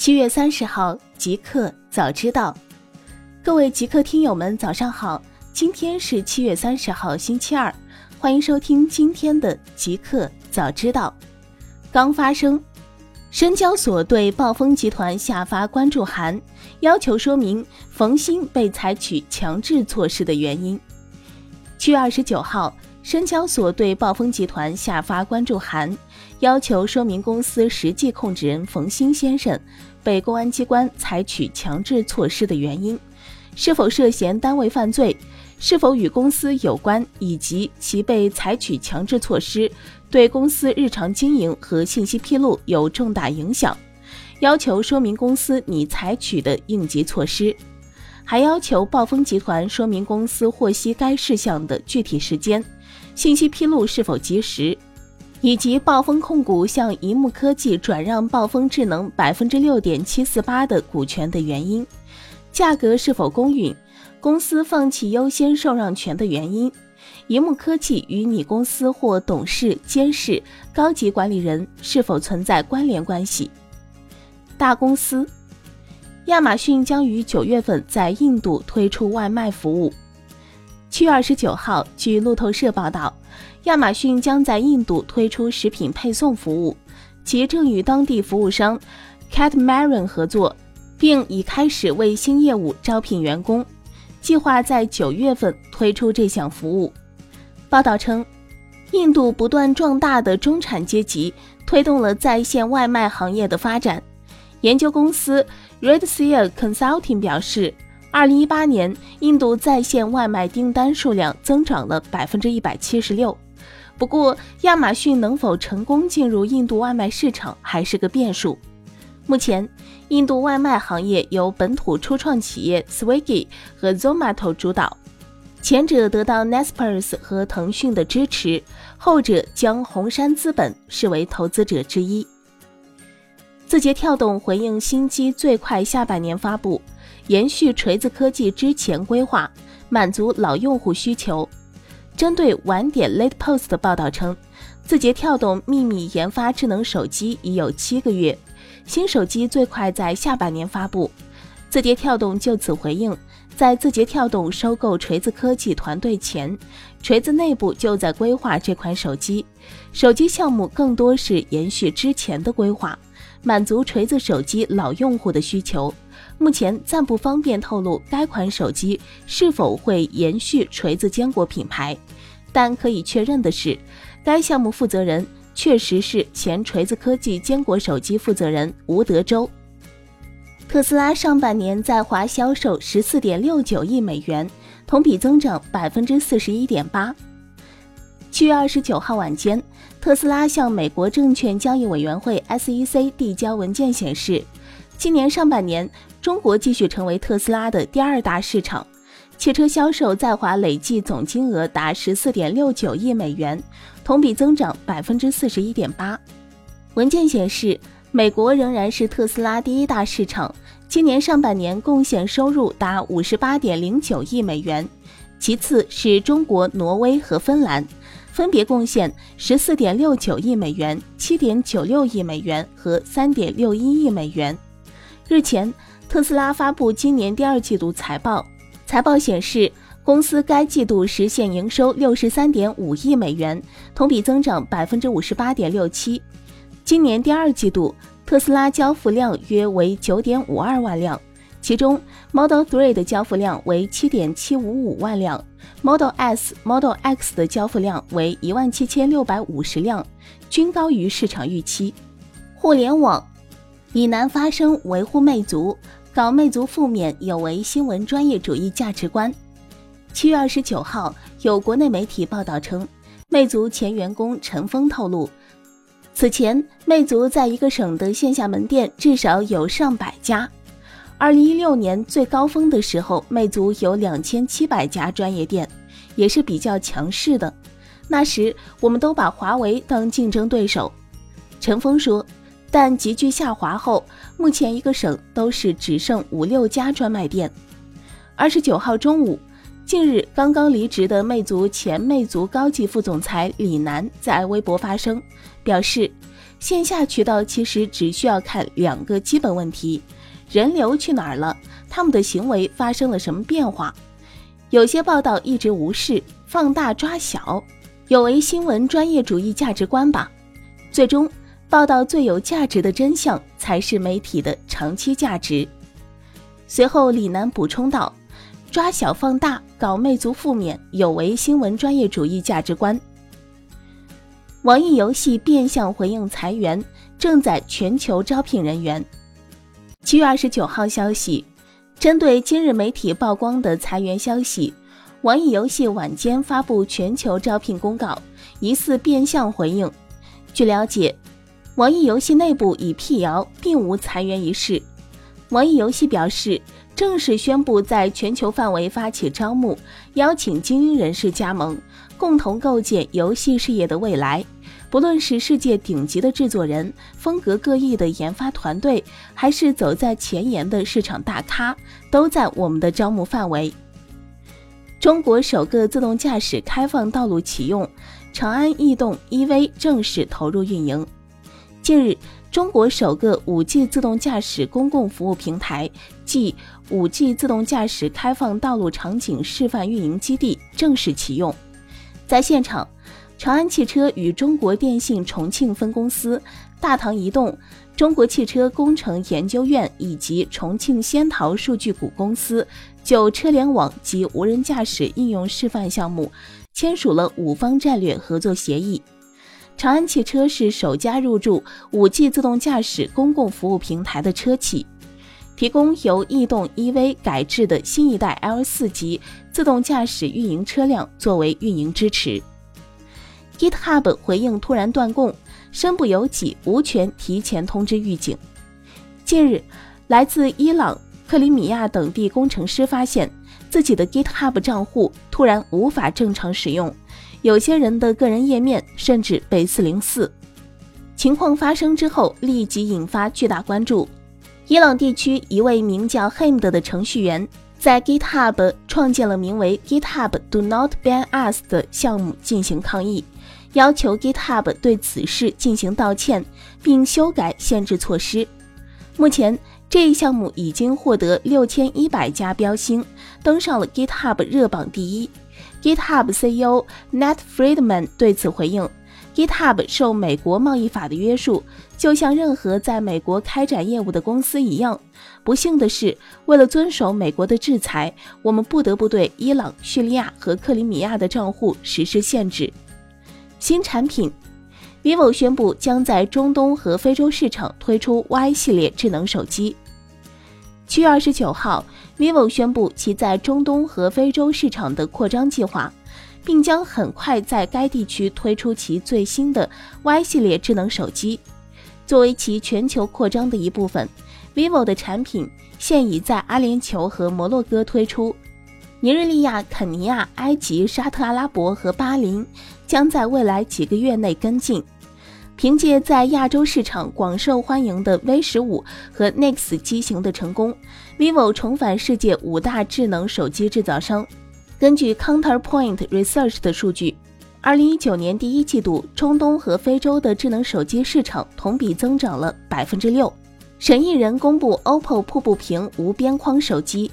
七月三十号，极客早知道，各位极客听友们，早上好！今天是七月三十号，星期二，欢迎收听今天的极客早知道。刚发生，深交所对暴风集团下发关注函，要求说明冯鑫被采取强制措施的原因。七月二十九号。深交所对暴风集团下发关注函，要求说明公司实际控制人冯鑫先生被公安机关采取强制措施的原因，是否涉嫌单位犯罪，是否与公司有关，以及其被采取强制措施对公司日常经营和信息披露有重大影响，要求说明公司拟采取的应急措施，还要求暴风集团说明公司获悉该事项的具体时间。信息披露是否及时，以及暴风控股向一木科技转让暴风智能百分之六点七四八的股权的原因，价格是否公允，公司放弃优先受让权的原因，一木科技与你公司或董事、监事、高级管理人是否存在关联关系。大公司，亚马逊将于九月份在印度推出外卖服务。七月二十九号，据路透社报道，亚马逊将在印度推出食品配送服务，其正与当地服务商 Catmaran 合作，并已开始为新业务招聘员工，计划在九月份推出这项服务。报道称，印度不断壮大的中产阶级推动了在线外卖行业的发展。研究公司 Redseer Consulting 表示。二零一八年，印度在线外卖订单数量增长了百分之一百七十六。不过，亚马逊能否成功进入印度外卖市场还是个变数。目前，印度外卖行业由本土初创企业 Swiggy 和 Zomato 主导，前者得到 Naspers 和腾讯的支持，后者将红杉资本视为投资者之一。字节跳动回应新机最快下半年发布。延续锤子科技之前规划，满足老用户需求。针对晚点 Late Post 的报道称，字节跳动秘密研发智能手机已有七个月，新手机最快在下半年发布。字节跳动就此回应，在字节跳动收购锤子科技团队前，锤子内部就在规划这款手机，手机项目更多是延续之前的规划，满足锤子手机老用户的需求。目前暂不方便透露该款手机是否会延续锤子坚果品牌，但可以确认的是，该项目负责人确实是前锤子科技坚果手机负责人吴德州。特斯拉上半年在华销售十四点六九亿美元，同比增长百分之四十一点八。七月二十九号晚间，特斯拉向美国证券交易委员会 SEC 递交文件显示。今年上半年，中国继续成为特斯拉的第二大市场，汽车销售在华累计总金额达十四点六九亿美元，同比增长百分之四十一点八。文件显示，美国仍然是特斯拉第一大市场，今年上半年贡献收入达五十八点零九亿美元，其次是中国、挪威和芬兰，分别贡献十四点六九亿美元、七点九六亿美元和三点六一亿美元。日前，特斯拉发布今年第二季度财报。财报显示，公司该季度实现营收六十三点五亿美元，同比增长百分之五十八点六七。今年第二季度，特斯拉交付量约为九点五二万辆，其中 Model 3的交付量为七点七五五万辆，Model S、Model X 的交付量为一万七千六百五十辆，均高于市场预期。互联网。以男发声维护魅族，搞魅族负面有违新闻专业主义价值观。七月二十九号，有国内媒体报道称，魅族前员工陈峰透露，此前魅族在一个省的线下门店至少有上百家。二零一六年最高峰的时候，魅族有两千七百家专业店，也是比较强势的。那时我们都把华为当竞争对手。陈峰说。但急剧下滑后，目前一个省都是只剩五六家专卖店。二十九号中午，近日刚刚离职的魅族前魅族高级副总裁李楠在微博发声，表示线下渠道其实只需要看两个基本问题：人流去哪儿了？他们的行为发生了什么变化？有些报道一直无视，放大抓小，有违新闻专业主义价值观吧。最终，报道最有价值的真相才是媒体的长期价值。随后，李楠补充道：“抓小放大，搞魅族负面，有违新闻专业主义价值观。”网易游戏变相回应裁员，正在全球招聘人员。七月二十九号消息。针对今日媒体曝光的裁员消息，网易游戏晚间发布全球招聘公告，疑似变相回应。据了解，网易游戏内部已辟谣，并无裁员一事。网易游戏表示，正式宣布在全球范围发起招募，邀请精英人士加盟，共同构建游戏事业的未来。不论是世界顶级的制作人、风格各异的研发团队，还是走在前沿的市场大咖，都在我们的招募范围。中国首个自动驾驶开放道路启用，长安逸动 EV 正式投入运营。近日，中国首个 5G 自动驾驶公共服务平台即 5G 自动驾驶开放道路场景示范运营基地正式启用，在现场。长安汽车与中国电信重庆分公司、大唐移动、中国汽车工程研究院以及重庆仙桃数据股公司就车联网及无人驾驶应用示范项目签署了五方战略合作协议。长安汽车是首家入驻 5G 自动驾驶公共服务平台的车企，提供由逸动 EV 改制的新一代 L4 级自动驾驶运营车辆作为运营支持。GitHub 回应突然断供，身不由己，无权提前通知预警。近日，来自伊朗、克里米亚等地工程师发现自己的 GitHub 账户突然无法正常使用，有些人的个人页面甚至被404。情况发生之后，立即引发巨大关注。伊朗地区一位名叫 Hamd 的程序员在 GitHub 创建了名为 GitHub Do Not Ban Us 的项目进行抗议。要求 GitHub 对此事进行道歉，并修改限制措施。目前，这一项目已经获得六千一百家标星，登上了 GitHub 热榜第一。GitHub CEO Nat Friedman 对此回应：“GitHub 受美国贸易法的约束，就像任何在美国开展业务的公司一样。不幸的是，为了遵守美国的制裁，我们不得不对伊朗、叙利亚和克里米亚的账户实施限制。”新产品，vivo 宣布将在中东和非洲市场推出 Y 系列智能手机。七月二十九号，vivo 宣布其在中东和非洲市场的扩张计划，并将很快在该地区推出其最新的 Y 系列智能手机。作为其全球扩张的一部分，vivo 的产品现已在阿联酋和摩洛哥推出。尼日利亚、肯尼亚、埃及、沙特阿拉伯和巴林将在未来几个月内跟进。凭借在亚洲市场广受欢迎的 V 十五和 Nex 机型的成功，vivo 重返世界五大智能手机制造商。根据 Counterpoint Research 的数据，二零一九年第一季度，中东和非洲的智能手机市场同比增长了百分之六。审议人公布 OPPO 瀑布屏无边框手机。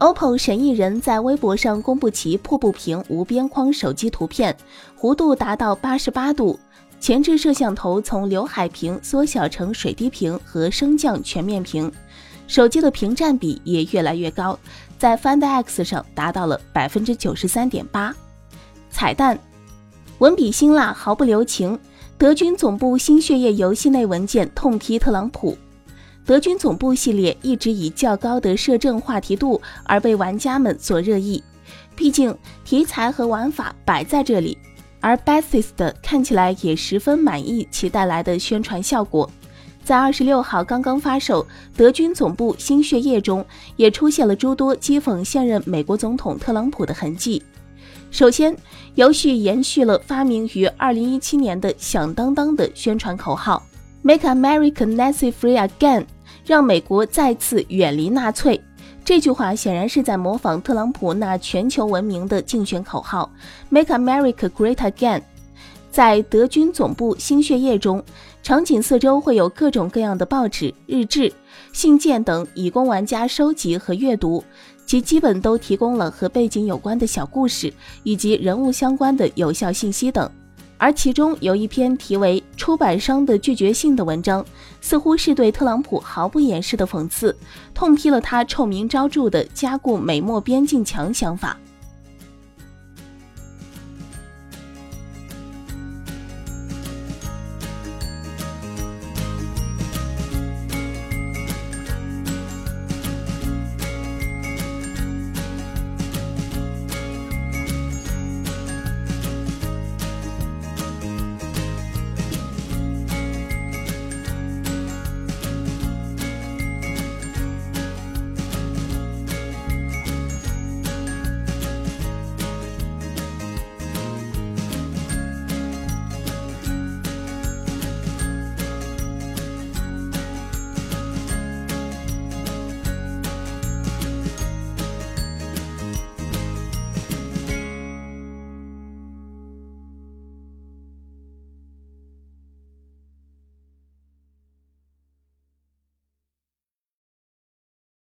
OPPO 审议人在微博上公布其瀑布屏无边框手机图片，弧度达到八十八度，前置摄像头从刘海屏缩小成水滴屏和升降全面屏，手机的屏占比也越来越高，在 Find X 上达到了百分之九十三点八。彩蛋，文笔辛辣，毫不留情。德军总部新血液游戏内文件痛批特朗普。德军总部系列一直以较高的摄政话题度而被玩家们所热议，毕竟题材和玩法摆在这里。而 Bethesda 看起来也十分满意其带来的宣传效果，在二十六号刚刚发售德军总部新血液中，也出现了诸多讥讽现任美国总统特朗普的痕迹。首先，游戏延续了发明于二零一七年的响当当的宣传口号：“Make America Nazi-free again。”让美国再次远离纳粹，这句话显然是在模仿特朗普那全球闻名的竞选口号 “Make America Great Again”。在德军总部新血液中，场景四周会有各种各样的报纸、日志、信件等，以供玩家收集和阅读。其基本都提供了和背景有关的小故事以及人物相关的有效信息等。而其中有一篇题为《出版商的拒绝信》的文章，似乎是对特朗普毫不掩饰的讽刺，痛批了他臭名昭著的加固美墨边境墙想法。